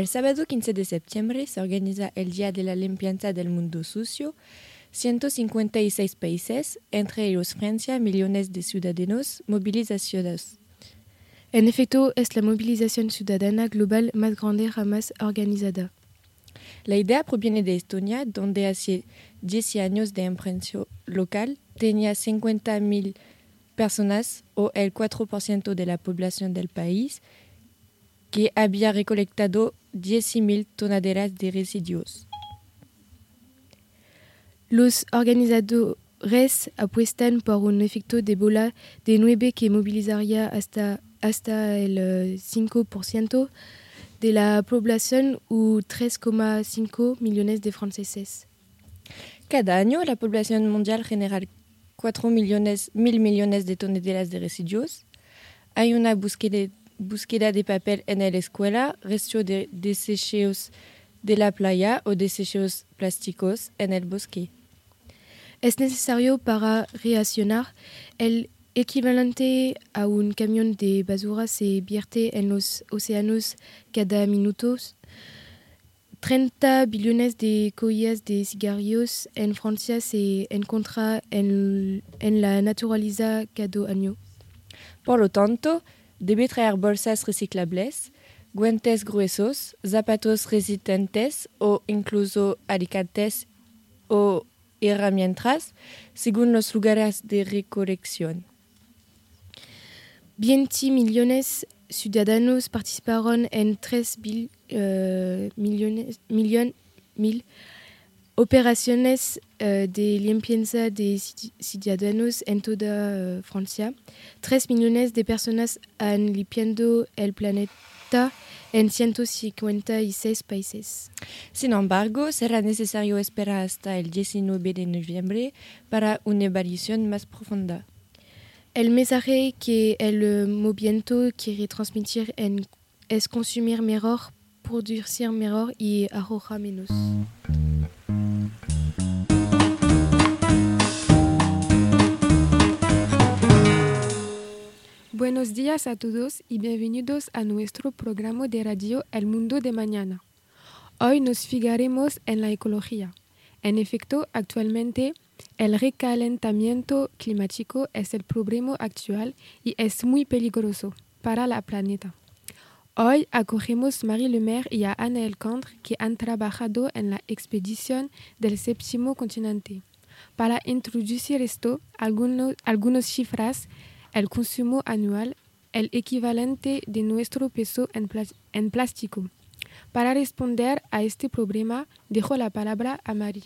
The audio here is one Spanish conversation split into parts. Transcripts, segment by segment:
El sábado 15 de septiembre se organiza el Día de la Limpieza del Mundo Sucio. 156 países, entre ellos Francia, millones de ciudadanos, movilizaciones. En efecto, es la movilización ciudadana global más grande jamás organizada. La idea proviene de Estonia, donde hace 10 años de empresa local tenía 50.000 personas o el 4% de la población del país que había recolectado 10.000 toneladas de residuos. Los organizadores apuestan por un efecto de bola de 9 que movilizaría hasta, hasta el 5% de la población u 3,5 millones de franceses. Cada año la población mundial genera 4 millones, mil millones de toneladas de residuos. Hay una búsqueda, búsqueda de papel en la escuela, resto de desechos de la playa o desechos plásticos en el bosque. Es necesario para reaccionar el equivalente a un camión de basura se vierte en los océanos cada minuto. 30 billones de colillas de cigarrillos en Francia se encuentran en, en la naturaleza cada año. Por lo tanto, traer bolsas reciclables, guantes gruesos, zapatos resistentes o incluso alicates o herramientas según los lugares de recolección. 20 millones de ciudadanos participaron en 3 mil, uh, millones, mil operaciones uh, de limpieza de ciudadanos en toda uh, Francia. 3 millones de personas han limpiado el planeta en 156 países. Sin embargo, será necesario esperar hasta el 19 de noviembre para una evaluación más profunda. El mensaje que el movimiento quiere transmitir en, es consumir mejor, producir mejor y arrojar menos. Buenos días a todos y bienvenidos a nuestro programa de radio El Mundo de Mañana. Hoy nos fijaremos en la ecología. En efecto, actualmente el recalentamiento climático es el problema actual y es muy peligroso para la planeta. Hoy acogemos Marie Lemaire y a Anna Elcandre que han trabajado en la expedición del séptimo continente. Para introducir esto, algunos, algunas cifras, el consumo anual, el equivalente de nuestro peso en, en plástico. Para responder a este problema, dejo la palabra a Marie.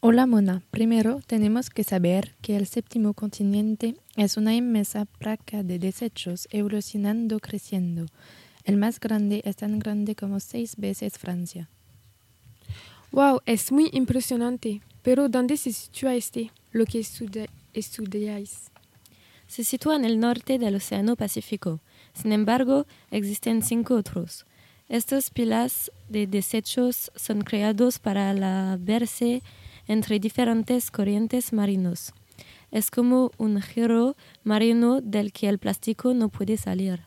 Hola Mona, primero tenemos que saber que el séptimo continente es una inmensa placa de desechos evolucionando creciendo. El más grande es tan grande como seis veces Francia. Wow, es muy impresionante. Pero ¿dónde se sitúa este, lo que estudiáis? Se sitúa en el norte del Océano Pacífico. Sin embargo, existen cinco otros. Estos pilas de desechos son creados para la verse entre diferentes corrientes marinos. Es como un giro marino del que el plástico no puede salir.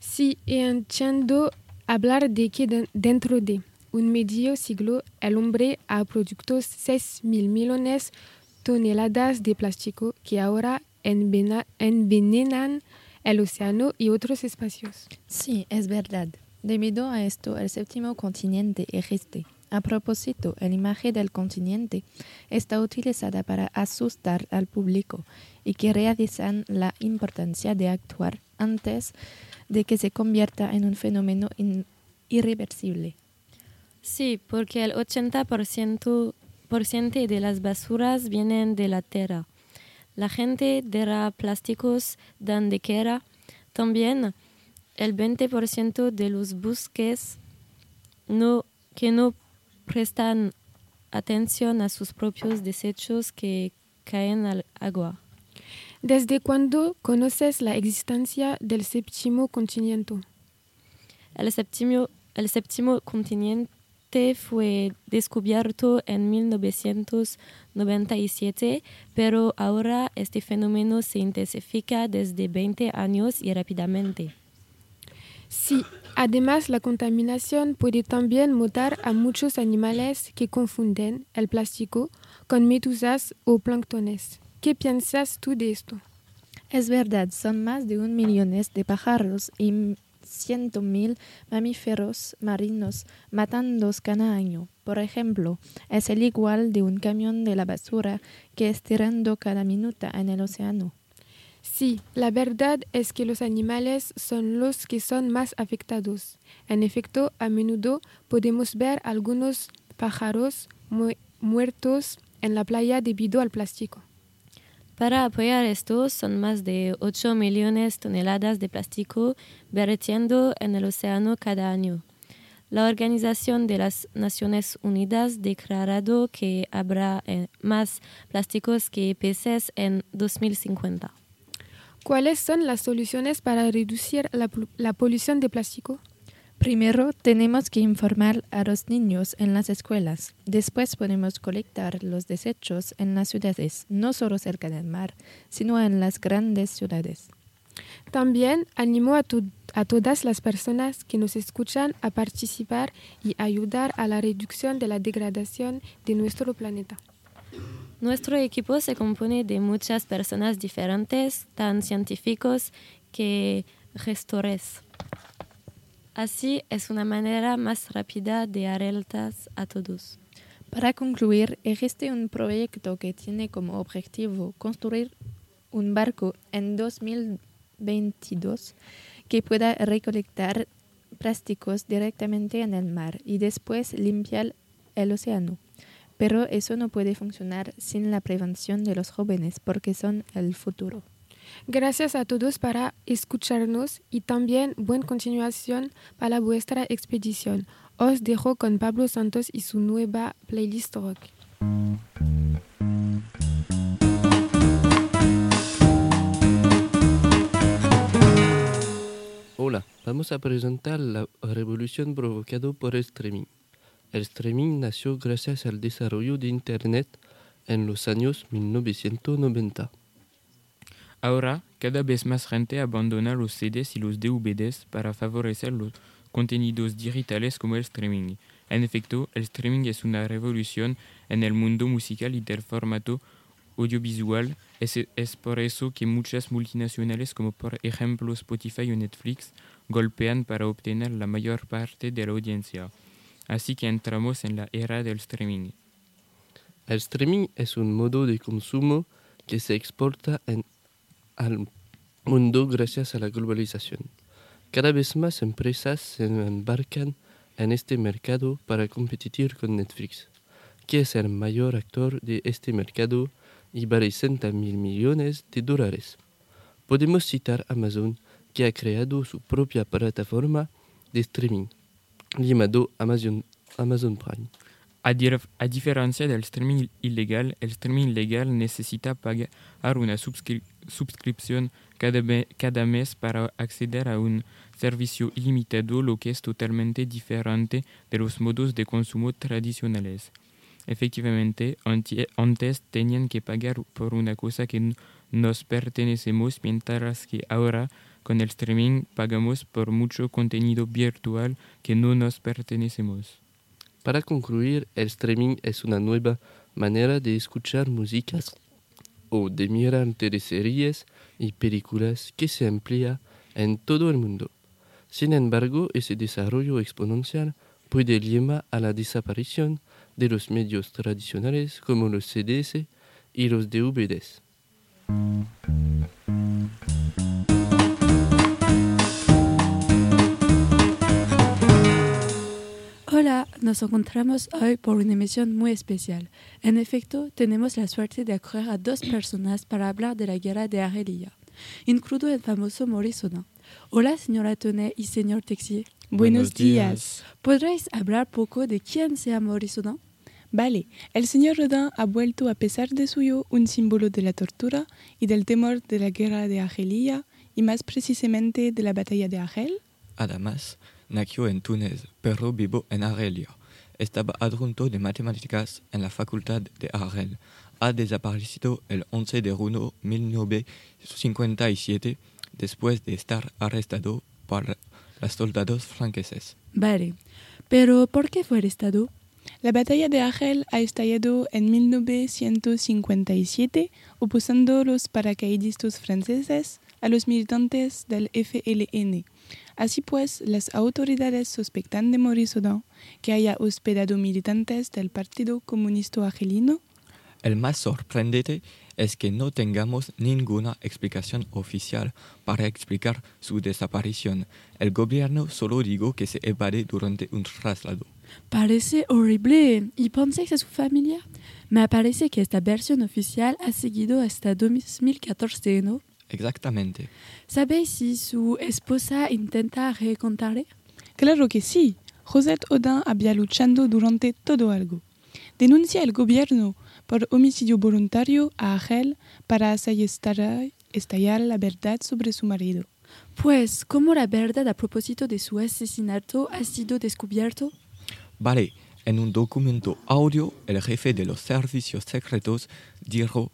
Sí, y entiendo hablar de que dentro de un medio siglo el hombre ha producido 6 mil millones toneladas de plástico que ahora envenenan el océano y otros espacios. Sí, es verdad. Debido a esto, el séptimo continente existe. A propósito, la imagen del continente está utilizada para asustar al público y que realizan la importancia de actuar antes de que se convierta en un fenómeno irreversible. Sí, porque el 80% de las basuras vienen de la tierra. La gente dará plásticos donde quiera. También el 20% de los bosques no, que no prestan atención a sus propios desechos que caen al agua. ¿Desde cuándo conoces la existencia del séptimo continente? El séptimo, el séptimo continente fue descubierto en 1997, pero ahora este fenómeno se intensifica desde 20 años y rápidamente. Sí, además la contaminación puede también matar a muchos animales que confunden el plástico con medusas o planctones. ¿Qué piensas tú de esto? Es verdad, son más de un millón de pájaros y ciento mil mamíferos marinos matando cada año. Por ejemplo, es el igual de un camión de la basura que estirando cada minuto en el océano. Sí, la verdad es que los animales son los que son más afectados. En efecto, a menudo podemos ver algunos pájaros muertos en la playa debido al plástico. Para apoyar esto, son más de 8 millones de toneladas de plástico vertiendo en el océano cada año. La Organización de las Naciones Unidas declarado que habrá eh, más plásticos que peces en 2050. ¿Cuáles son las soluciones para reducir la, la polución de plástico? Primero, tenemos que informar a los niños en las escuelas. Después podemos colectar los desechos en las ciudades, no solo cerca del mar, sino en las grandes ciudades. También animo a, a todas las personas que nos escuchan a participar y ayudar a la reducción de la degradación de nuestro planeta. Nuestro equipo se compone de muchas personas diferentes, tan científicos que gestores. Así es una manera más rápida de alertas a todos. Para concluir, existe un proyecto que tiene como objetivo construir un barco en 2022 que pueda recolectar plásticos directamente en el mar y después limpiar el océano. Pero eso no puede funcionar sin la prevención de los jóvenes porque son el futuro. Gracias a todos para escucharnos y también buena continuación para vuestra expedición. Os dejo con Pablo Santos y su nueva playlist rock. Hola, vamos a presentar la revolución provocada por el streaming. El streaming nació gracias al desarrollo de Internet en los años 1990. Ahora, cada vez más gente abandona los CDs y los DVDs para favorecer los contenidos digitales como el streaming. En efecto, el streaming es una revolución en el mundo musical y del formato audiovisual. Es, es por eso que muchas multinacionales como por ejemplo Spotify o Netflix golpean para obtener la mayor parte de la audiencia. Así que entramos en la era del streaming. El streaming es un modo de consumo que se exporta en al mundo gracias a la globalización. Cada vez más empresas se embarcan en este mercado para competir con Netflix, que es el mayor actor de este mercado y vale 60 mil millones de dólares. Podemos citar Amazon, que ha creado su propia plataforma de streaming, llamado Amazon, Amazon Prime. A, diferencia del streaming ilegal, el streaming legal necesita pagar una suscripción cada, cada, mes para acceder a un servicio ilimitado, lo que es totalmente diferente de los modos de consumo tradicionales. Efectivamente, antes tenían que pagar por una cosa que nos pertenecemos, mientras que ahora con el streaming pagamos por mucho contenido virtual que no nos pertenecemos. Para concluir, el streaming es una nueva manera de escuchar músicas o de mirar series y películas que se emplea en todo el mundo. Sin embargo, ese desarrollo exponencial puede llevar a la desaparición de los medios tradicionales como los CDs y los DVDs. Hola, nos encontramos hoy por una emisión muy especial. En efecto, tenemos la suerte de acoger a dos personas para hablar de la guerra de Argelia, incluido el famoso Maurice Audin. Hola, señora Tonet y señor Texier. Buenos, días. ¿Podréis hablar poco de quién sea Maurice Audin? Vale, el señor Rodin ha vuelto a pesar de suyo un símbolo de la tortura y del temor de la guerra de Argelia y más precisamente de la batalla de Argel. Además, nació en Túnez, pero vivo en Argelia. Estaba adjunto de matemáticas en la Facultad de Argel. Ha desaparecido el 11 de junio de 1957 después de estar arrestado por los soldados franceses. Vale, pero ¿por qué fue arrestado? La batalla de Argel ha estallado en 1957, opusando los paracaidistas franceses a los militantes del FLN. Así pues, las autoridades sospechan de Maurice Audin que haya hospedado militantes del Partido Comunista Argelino. El más sorprendente es que no tengamos ninguna explicación oficial para explicar su desaparición. El gobierno solo dijo que se evade durante un traslado. Parece horrible. ¿Y pensáis a su familia? Me parece que esta versión oficial ha seguido hasta 2014, ¿no? Exactamente. ¿Sabéis si su esposa intenta recontarle? Claro que sí. Josette Audin había luchado durante todo algo. Denuncia el gobierno por homicidio voluntario a Argel para hacer estallar, estallar la verdad sobre su marido. Pues, ¿cómo la verdad a propósito de su asesinato ha sido descubierto? Vale, en un documento audio, el jefe de los servicios secretos dijo,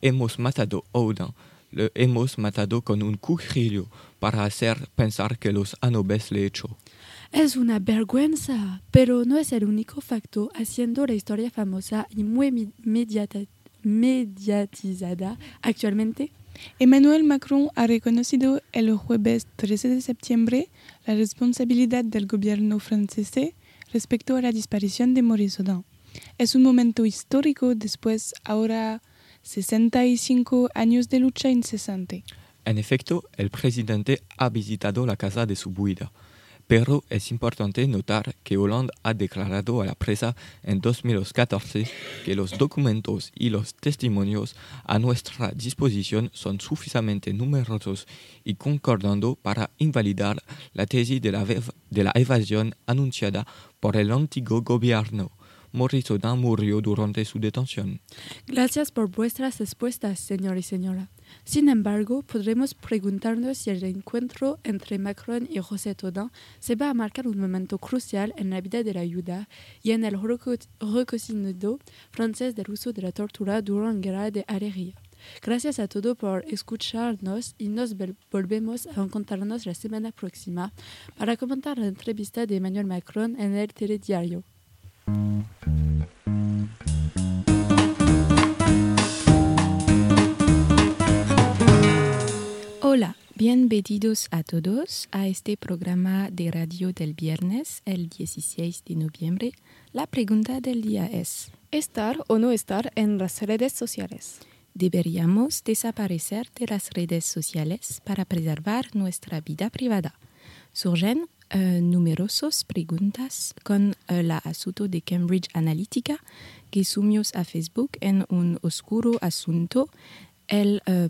hemos matado a Audin, lo hemos matado con un cuchillo para hacer pensar que los anobes le echó. Es una vergüenza, pero no es el único facto haciendo la historia famosa y muy mediatizada actualmente. Emmanuel Macron ha reconocido el jueves 13 de septiembre la responsabilidad del gobierno francés respecto a la desaparición de Maurice Audin. Es un momento histórico después ahora 65 años de lucha incesante. En efecto, el presidente ha visitado la casa de su viuda, pero es importante notar que Hollande ha declarado a la prensa en 2014 que los documentos y los testimonios a nuestra disposición son suficientemente numerosos y concordando para invalidar la tesis de la evasión anunciada por el antiguo gobierno. Audin murió durante su detención. Gracias por vuestras respuestas, señor y señora. Sin embargo, podremos preguntarnos si el encuentro entre Macron y José Audin se va a marcar un momento crucial en la vida de la ayuda y en el reco- reconocimiento francés del uso de la tortura durante la guerra de Algeria. Gracias a todos por escucharnos y nos volvemos a encontrarnos la semana próxima para comentar la entrevista de Emmanuel Macron en el telediario. Hola, bienvenidos a todos a este programa de radio del viernes, el 16 de noviembre. La pregunta del día es, Estar o no estar en las redes sociales. ¿deberíamos desaparecer de las redes sociales para preservar nuestra vida privada? Surgen eh, numerosas preguntas con el asunto de Cambridge Analytica que sumió a Facebook en un oscuro asunto el eh,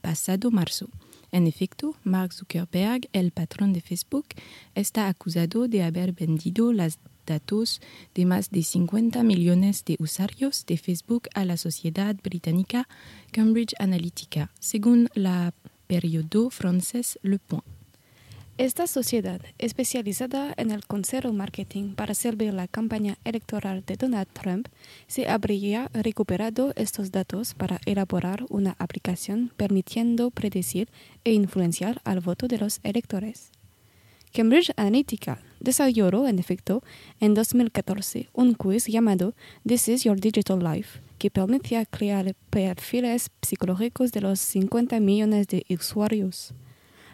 pasado marzo. En efecto, Mark Zuckerberg, el patrón de Facebook, está acusado de haber vendido los datos de más de 50 millones de usuarios de Facebook a la sociedad británica Cambridge Analytica, según la periódico francés Le Point. Esta sociedad, especializada en el consejo marketing para servir la campaña electoral de Donald Trump, se habría recuperado estos datos para elaborar una aplicación permitiendo predecir e influenciar al voto de los electores. Cambridge Analytica desarrolló, en efecto, en 2014 un quiz llamado This is Your Digital Life, que permitía crear perfiles psicológicos de los 50 millones de usuarios.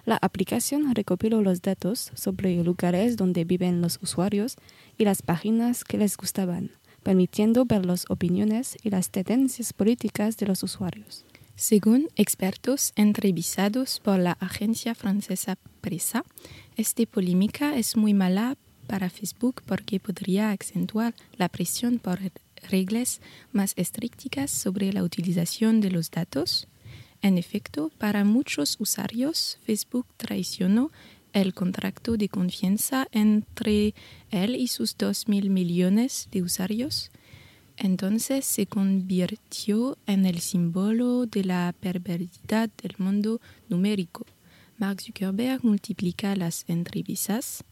La aplicación recopiló los datos sobre lugares donde viven los usuarios y las páginas que les gustaban, permitiendo ver las opiniones y las tendencias políticas de los usuarios. Según expertos entrevistados por la agencia francesa Presa, esta polémica es muy mala para Facebook porque podría acentuar la presión por reglas más estrictas sobre la utilización de los datos. En efecto, para muchos usuarios, Facebook traicionó el contrato de confianza entre él y sus 2.000 millones de usuarios. Entonces se convirtió en el símbolo de la perversidad del mundo numérico. Mark Zuckerberg multiplica las entrevistas.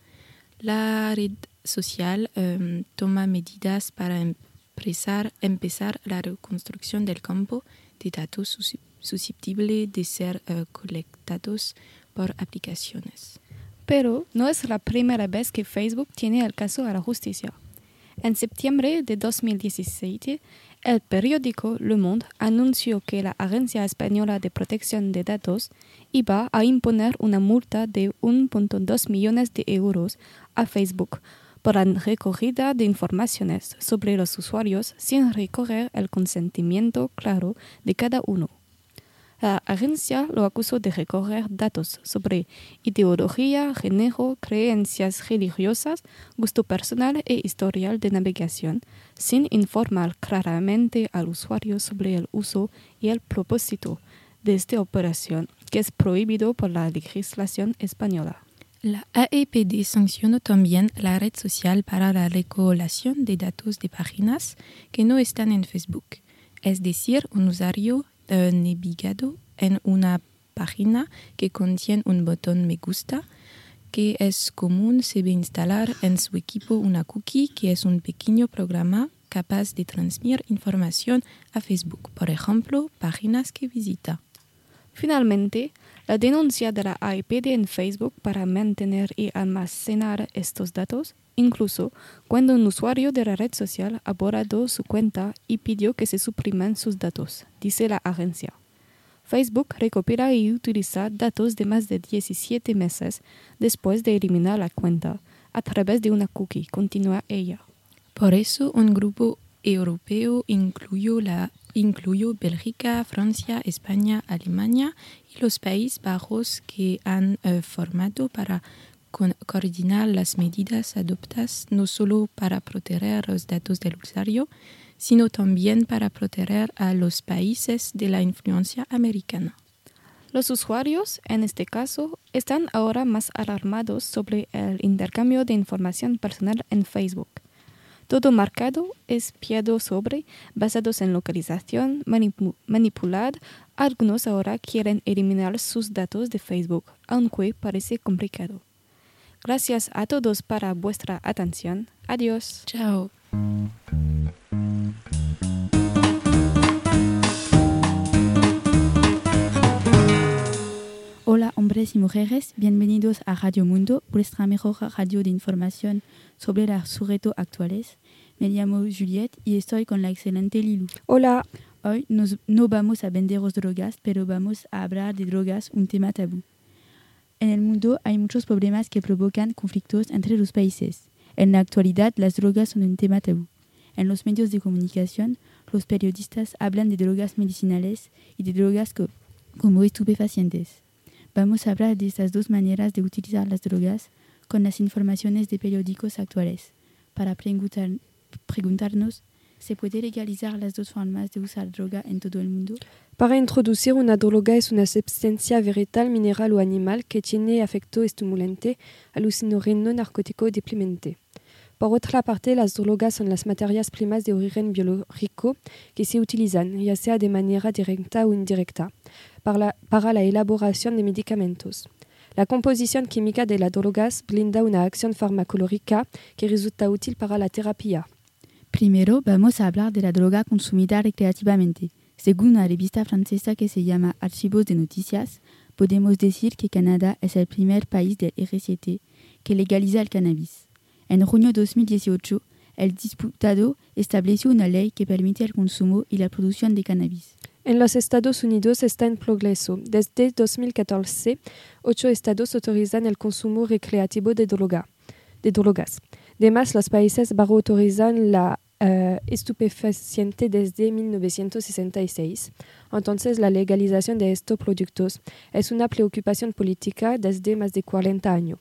La red social em, toma medidas para empezar, empezar la reconstrucción del campo de datos susceptible de ser eh, colectados por aplicaciones. Pero no es la primera vez que Facebook tiene el caso a la justicia. En septiembre de 2017, el periódico Le Monde anunció que la Agencia Española de Protección de Datos iba a imponer una multa de 1.2 millones de euros a Facebook por la recogida de informaciones sobre los usuarios sin recoger el consentimiento claro de cada uno. La agencia lo acusó de recoger datos sobre ideología, género, creencias religiosas, gusto personal e historial de navegación, sin informar claramente al usuario sobre el uso y el propósito de esta operación, que es prohibido por la legislación española. La AEPD sancionó también la red social para la recolección de datos de páginas que no están en Facebook, es decir, un usuario navegado en una página que contiene un botón me gusta, que es común se ve instalar en su equipo una cookie, que es un pequeño programa capaz de transmitir información a Facebook, por ejemplo, páginas que visita. Finalmente, la denuncia de la AIPD en Facebook para mantener y almacenar estos datos, incluso cuando un usuario de la red social ha su cuenta y pidió que se supriman sus datos, dice la agencia. Facebook recopila y utiliza datos de más de 17 meses después de eliminar la cuenta a través de una cookie, continúa ella. Por eso, un grupo europeo incluyó, la, incluyó Bélgica, Francia, España, Alemania y los Países Bajos que han eh, formado para coordinar las medidas adoptadas no solo para proteger los datos del usuario, sino también para proteger a los países de la influencia americana. Los usuarios, en este caso, están ahora más alarmados sobre el intercambio de información personal en Facebook. Todo marcado es piado sobre, basados en localización, manipular. Algunos ahora quieren eliminar sus datos de Facebook, aunque parece complicado. Gracias a todos para vuestra atención. Adiós. Chao. Hola hombres y mujeres, bienvenidos a Radio Mundo, vuestra mejor radio de información sobre los sujetos actuales. Me llamo Juliette y estoy con la excelente Lilu. Hola. Hoy nos, no vamos a venderos drogas, pero vamos a hablar de drogas, un tema tabú. En el mundo hay muchos problemas que provocan conflictos entre los países. En la actualidad, las drogas son un tema tabú. En los medios de comunicación, los periodistas hablan de drogas medicinales y de drogas como estupefacientes. Vamos a hablar de estas dos maneras de utilizar las drogas con las informaciones de periódicos actuales. Para preguntar, preguntarnos, ¿se puede legalizar las dos formas de usar droga en todo el mundo? Para introducir una droga es una sustancia vegetal, mineral o animal que tiene efecto estimulante, alucinógeno, narcótico o deprimente. Por otra parte, las drogas son las materias primas de origen biológico que se utilizan, ya sea de manera directa o indirecta, para la, para la elaboración de medicamentos. La composición química de las drogas brinda una acción farmacológica que resulta útil para la terapia. Primero vamos a hablar de la droga consumida recreativamente. Según una revista francesa que se llama Archivos de Noticias, podemos decir que Canadá es el primer país del RCT que legaliza el cannabis. En junio de 2018, el diputado estableció una ley que permite el consumo y la producción de cannabis. En los Estados Unidos está en progreso. Desde 2014, ocho estados autorizan el consumo recreativo de, droga, de drogas. Además, los Países Bajos autorizan la uh, estupefaciente desde 1966. Entonces, la legalización de estos productos es una preocupación política desde más de 40 años.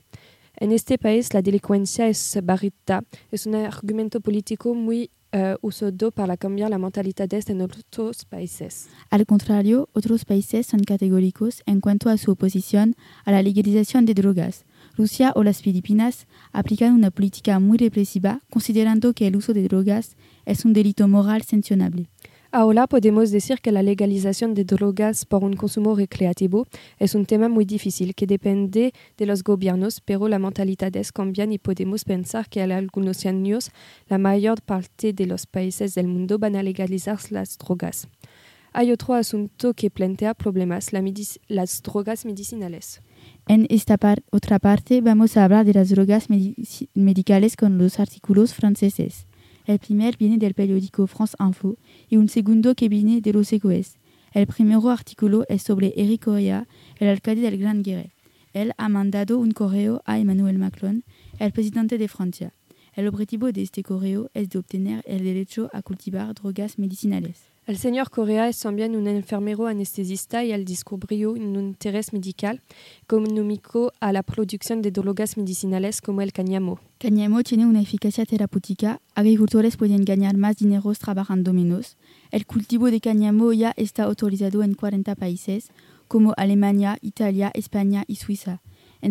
En este país, la delincuencia es barrita. Es un argumento político muy uh, usado para cambiar la mentalidad en otros países. Al contrario, otros países son categóricos en cuanto a su oposición a la legalización de drogas. Rusia o las Filipinas aplican una política muy represiva, considerando que el uso de drogas es un delito moral sancionable. Ahora podemos decir que la legalización de drogas por un consumo recreativo es un tema muy difícil que depende de los gobiernos, pero las mentalidades cambian y podemos pensar que en algunos años la mayor parte de los países del mundo van a legalizar las drogas. Hay otro asunto que plantea problemas, la las drogas medicinales. En esta otra parte vamos a hablar de las drogas medicales con los artículos franceses. El primer viene del periódico France Info y un segundo que viene de los ECOES. El primer artículo es sobre Eric Correa, el alcalde del Gran Guerre. Él ha mandado un correo a Emmanuel Macron, el presidente de Francia. El objetivo de este correo es de obtener el derecho a cultivar drogas medicinales. El señor Correa es también un enfermero anestesista y él descubrió un interés medical económico a la producción de drogas medicinales como el cáñamo. Cáñamo tiene una eficacia terapéutica, agricultores pueden ganar más dinero trabajando menos. El cultivo de cáñamo ya está autorizado en 40 países, como Alemania, Italia, España y Suiza.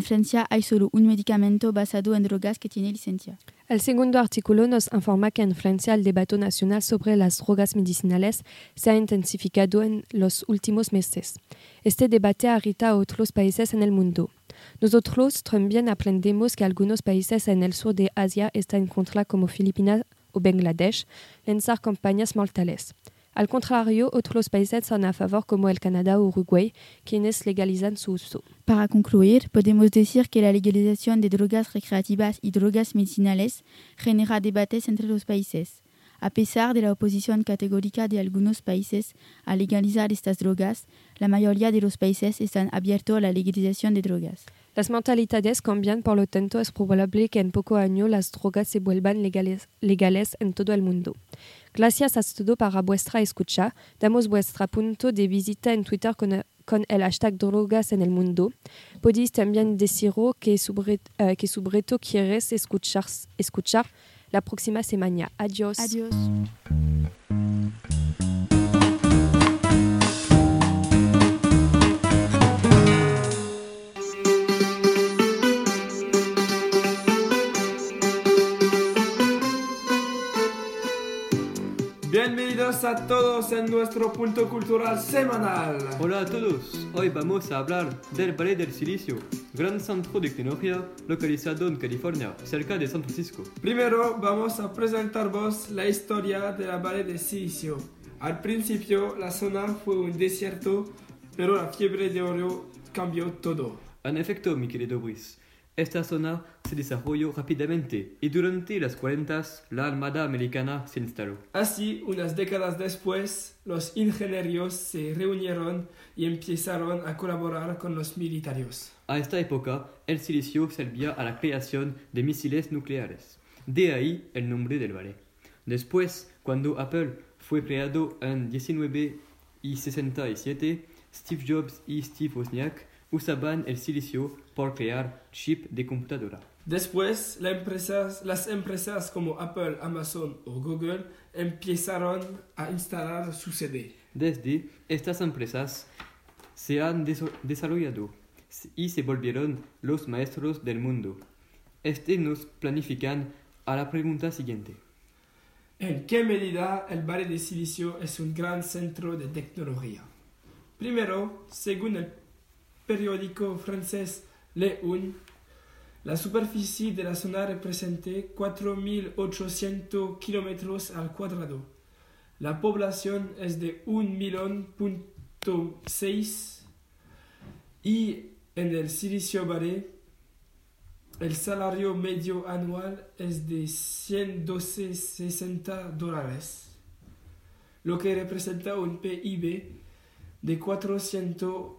Francia hay solo un medicamento basado en drogas que tiene licencia. El segundo artículo nos informa que en Francia el debate nacional sobre las drogas medicinales se ha intensificado en los últimos meses. Este debate irrita a otros países en el mundo. Nosotros también aprendemos que algunos países en el sur de Asia están en contra, como Filipinas o Bangladesh, lanzar campañas mortales. Al contrario, otros países son a favor, como el Canadá o Uruguay, quienes legalizan su uso. Para concluir, podemos decir que la legalización de drogas recreativas y drogas medicinales genera debates entre los países. A pesar de la oposición categórica de algunos países a legalizar estas drogas, la mayoría de los países están abiertos a la legalización de drogas. Las mentalidades cambian, por lo tanto es probable que en poco año las drogas se vuelvan legales, legales en todo el mundo. Gracias a todo para vuestra escucha. Damos vuestro punto de visita en Twitter con, con el hashtag drogas en el mundo. Podéis también deciros que sobre, uh, que sobre todo quieres escuchar, escuchar la próxima semana. Adiós. Adiós. A todos en nuestro punto cultural semanal. Hola a todos, hoy vamos a hablar del Valle del Silicio, gran centro de tecnología localizado en California, cerca de San Francisco. Primero vamos a presentaros la historia de la Valle del Silicio. Al principio la zona fue un desierto, pero la fiebre de oro cambió todo. En efecto, mi querido Brice, esta zona se desarrolló rápidamente y durante las 40 la Armada Americana se instaló. Así, unas décadas después, los ingenieros se reunieron y empezaron a colaborar con los militares. A esta época, el silicio servía a la creación de misiles nucleares. De ahí el nombre del valle. Después, cuando Apple fue creado en 1967, Steve Jobs y Steve Wozniak usaban el silicio por crear chip de computadora. Después, la empresas, las empresas como Apple, Amazon o Google empezaron a instalar su sede. Desde estas empresas se han desarrollado y se volvieron los maestros del mundo. Este nos planifican a la pregunta siguiente. ¿En qué medida el Valle de Silicio es un gran centro de tecnología? Primero, según el periódico francés Le Un, la superficie de la zona representa 4.800 kilómetros al cuadrado. La población es de 1.6 y en el Silicio Valley el salario medio anual es de 112,60 dólares, lo que representa un PIB de 400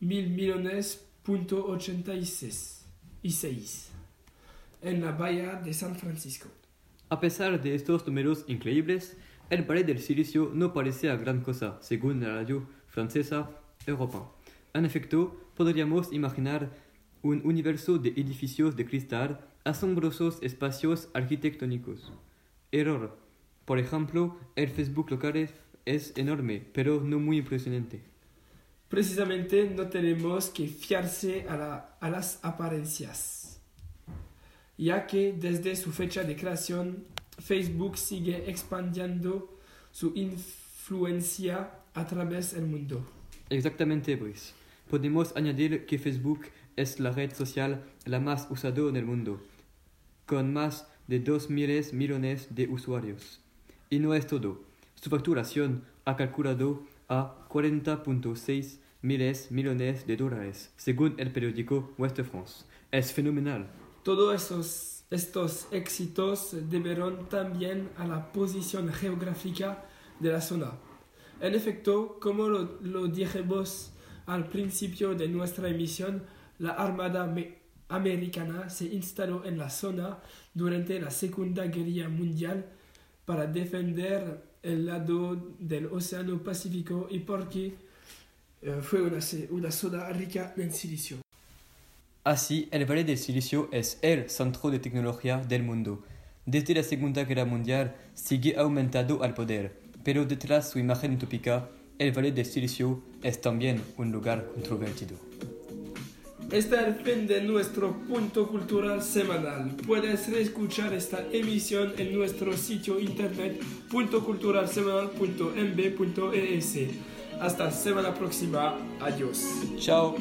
mil millones punto 86 y 6 en la bahía de San Francisco. A pesar de estos números increíbles, el Valle del Silicio no parecía gran cosa, según la radio francesa Europa. En efecto, podríamos imaginar un universo de edificios de cristal, asombrosos espacios arquitectónicos. Error. Por ejemplo, el Facebook local es enorme, pero no muy impresionante. Precisamente no tenemos que fiarse a, la, a las apariencias, ya que desde su fecha de creación, Facebook sigue expandiendo su influencia a través del mundo. Exactamente, Brice. Podemos añadir que Facebook es la red social la más usada en el mundo, con más de 2 miles millones de usuarios. Y no es todo. Su facturación ha calculado a 40.6 miles, millones de dólares, según el periódico West France. Es fenomenal. Todos estos, estos éxitos deberán también a la posición geográfica de la zona. En efecto, como lo, lo dijimos al principio de nuestra emisión, la Armada me- Americana se instaló en la zona durante la Segunda Guerra Mundial para defender el lado del Océano Pacífico y porque eh, fue una, una zona rica en silicio. Así, el Valle del Silicio es el centro de tecnología del mundo. Desde la Segunda Guerra Mundial sigue aumentando al poder, pero detrás de su imagen utópica, el Valle del Silicio es también un lugar controvertido. Este es el fin de nuestro punto cultural semanal. Puedes reescuchar esta emisión en nuestro sitio internet puntoculturalsemanal.mb.es. Hasta semana próxima. Adiós. Chao.